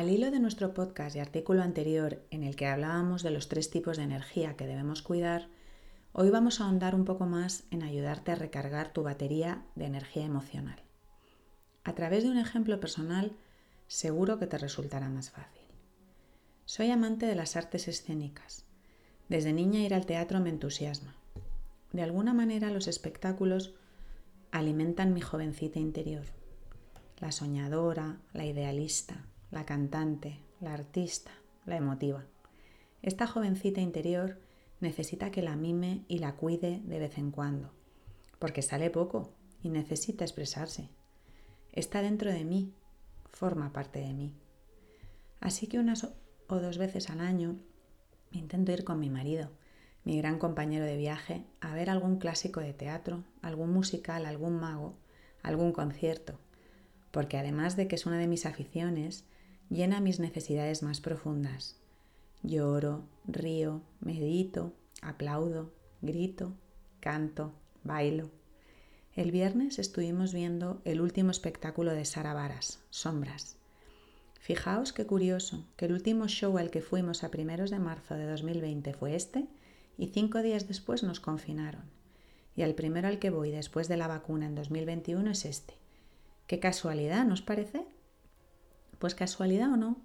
Al hilo de nuestro podcast y artículo anterior en el que hablábamos de los tres tipos de energía que debemos cuidar, hoy vamos a ahondar un poco más en ayudarte a recargar tu batería de energía emocional. A través de un ejemplo personal, seguro que te resultará más fácil. Soy amante de las artes escénicas. Desde niña ir al teatro me entusiasma. De alguna manera los espectáculos alimentan mi jovencita interior, la soñadora, la idealista, la cantante, la artista, la emotiva. Esta jovencita interior necesita que la mime y la cuide de vez en cuando, porque sale poco y necesita expresarse. Está dentro de mí, forma parte de mí. Así que unas o dos veces al año intento ir con mi marido, mi gran compañero de viaje, a ver algún clásico de teatro, algún musical, algún mago, algún concierto, porque además de que es una de mis aficiones, llena mis necesidades más profundas. Lloro, río, medito, aplaudo, grito, canto, bailo. El viernes estuvimos viendo el último espectáculo de Sara Varas, Sombras. Fijaos qué curioso que el último show al que fuimos a primeros de marzo de 2020 fue este y cinco días después nos confinaron. Y al primero al que voy después de la vacuna en 2021 es este. Qué casualidad, ¿nos parece? Pues casualidad o no,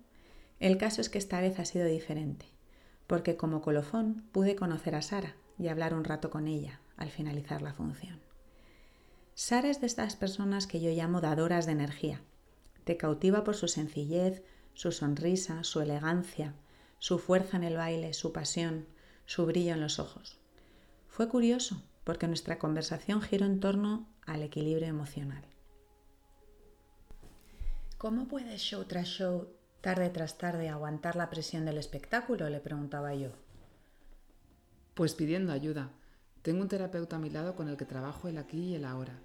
el caso es que esta vez ha sido diferente, porque como colofón pude conocer a Sara y hablar un rato con ella al finalizar la función. Sara es de estas personas que yo llamo dadoras de energía. Te cautiva por su sencillez, su sonrisa, su elegancia, su fuerza en el baile, su pasión, su brillo en los ojos. Fue curioso porque nuestra conversación giró en torno al equilibrio emocional. ¿Cómo puedes show tras show, tarde tras tarde, aguantar la presión del espectáculo? le preguntaba yo. Pues pidiendo ayuda. Tengo un terapeuta a mi lado con el que trabajo el aquí y el ahora,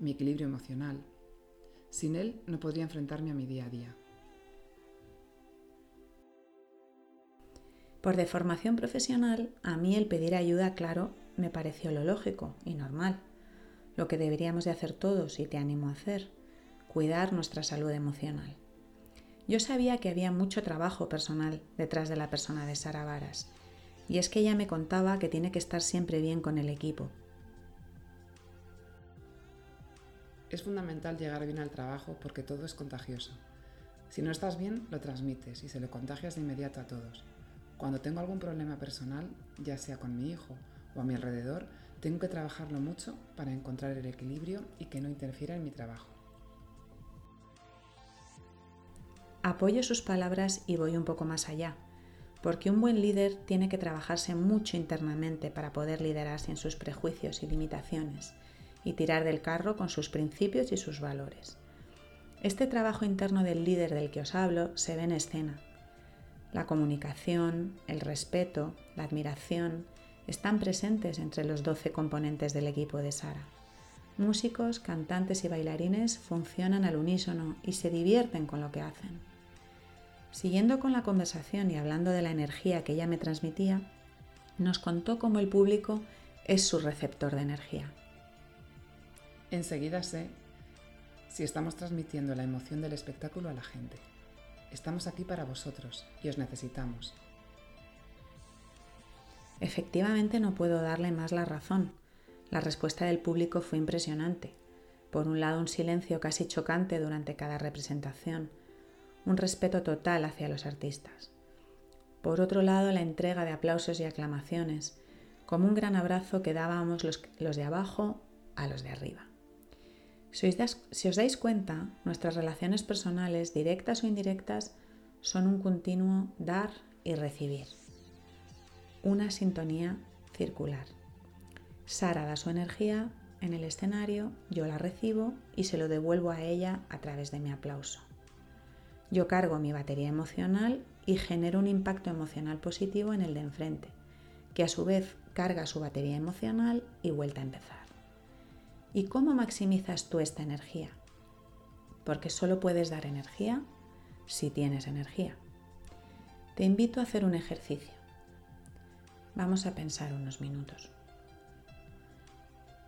mi equilibrio emocional. Sin él no podría enfrentarme a mi día a día. Por deformación profesional, a mí el pedir ayuda, claro, me pareció lo lógico y normal, lo que deberíamos de hacer todos y te animo a hacer cuidar nuestra salud emocional. Yo sabía que había mucho trabajo personal detrás de la persona de Sara Varas, y es que ella me contaba que tiene que estar siempre bien con el equipo. Es fundamental llegar bien al trabajo porque todo es contagioso. Si no estás bien, lo transmites y se lo contagias de inmediato a todos. Cuando tengo algún problema personal, ya sea con mi hijo o a mi alrededor, tengo que trabajarlo mucho para encontrar el equilibrio y que no interfiera en mi trabajo. Apoyo sus palabras y voy un poco más allá, porque un buen líder tiene que trabajarse mucho internamente para poder liderar sin sus prejuicios y limitaciones y tirar del carro con sus principios y sus valores. Este trabajo interno del líder del que os hablo se ve en escena. La comunicación, el respeto, la admiración están presentes entre los 12 componentes del equipo de Sara. Músicos, cantantes y bailarines funcionan al unísono y se divierten con lo que hacen. Siguiendo con la conversación y hablando de la energía que ella me transmitía, nos contó cómo el público es su receptor de energía. Enseguida sé si estamos transmitiendo la emoción del espectáculo a la gente. Estamos aquí para vosotros y os necesitamos. Efectivamente no puedo darle más la razón. La respuesta del público fue impresionante. Por un lado un silencio casi chocante durante cada representación, un respeto total hacia los artistas. Por otro lado, la entrega de aplausos y aclamaciones, como un gran abrazo que dábamos los, de abajo a los de arriba. Si os, dais cuenta, nuestras relaciones personales, directas o indirectas, son un continuo dar y recibir. Una sintonía circular. Sara da su energía en el escenario, yo la recibo y se lo devuelvo a ella a través de mi aplauso. Yo cargo mi batería emocional y genero un impacto emocional positivo en el de enfrente, que a su vez carga su batería emocional y vuelta a empezar. ¿Y cómo maximizas tú esta energía? Porque solo puedes dar energía si tienes energía. Te invito a hacer un ejercicio. Vamos a pensar unos minutos.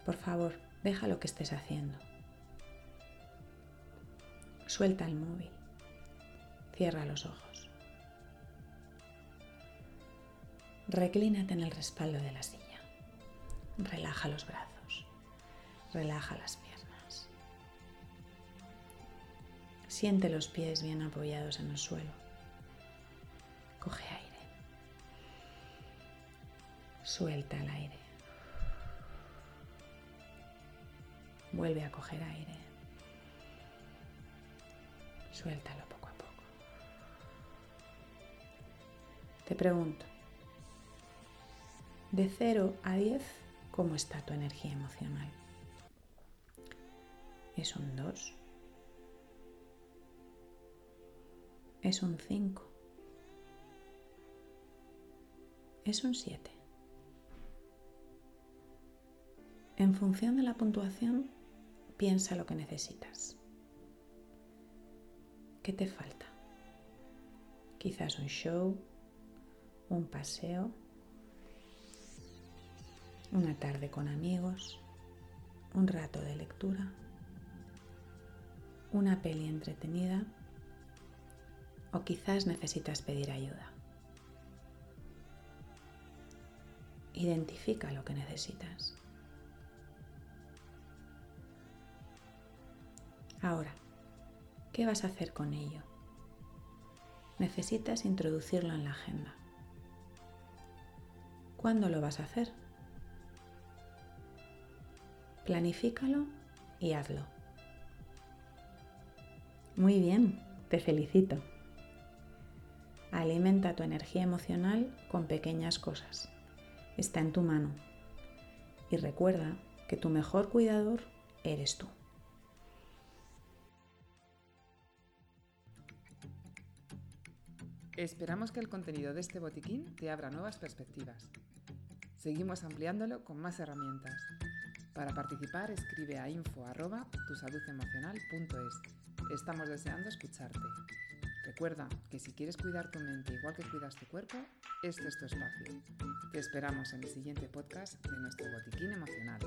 Por favor, deja lo que estés haciendo. Suelta el móvil. Cierra los ojos. Reclínate en el respaldo de la silla. Relaja los brazos. Relaja las piernas. Siente los pies bien apoyados en el suelo. Coge aire. Suelta el aire. Vuelve a coger aire. Suéltalo poco. Te pregunto, de 0 a 10, ¿cómo está tu energía emocional? ¿Es un 2? ¿Es un 5? ¿Es un 7? En función de la puntuación, piensa lo que necesitas. ¿Qué te falta? Quizás un show, un paseo, una tarde con amigos, un rato de lectura, una peli entretenida o quizás necesitas pedir ayuda. Identifica lo que necesitas. Ahora, ¿qué vas a hacer con ello? Necesitas introducirlo en la agenda. ¿Cuándo lo vas a hacer? Planifícalo y hazlo. Muy bien, te felicito. Alimenta tu energía emocional con pequeñas cosas. Está en tu mano. Y recuerda que tu mejor cuidador eres tú. Esperamos que el contenido de este botiquín te abra nuevas perspectivas. Seguimos ampliándolo con más herramientas. Para participar escribe a info@tusaludemocional.es. Estamos deseando escucharte. Recuerda que si quieres cuidar tu mente igual que cuidas tu cuerpo, este es tu espacio. Te esperamos en el siguiente podcast de nuestro botiquín emocional.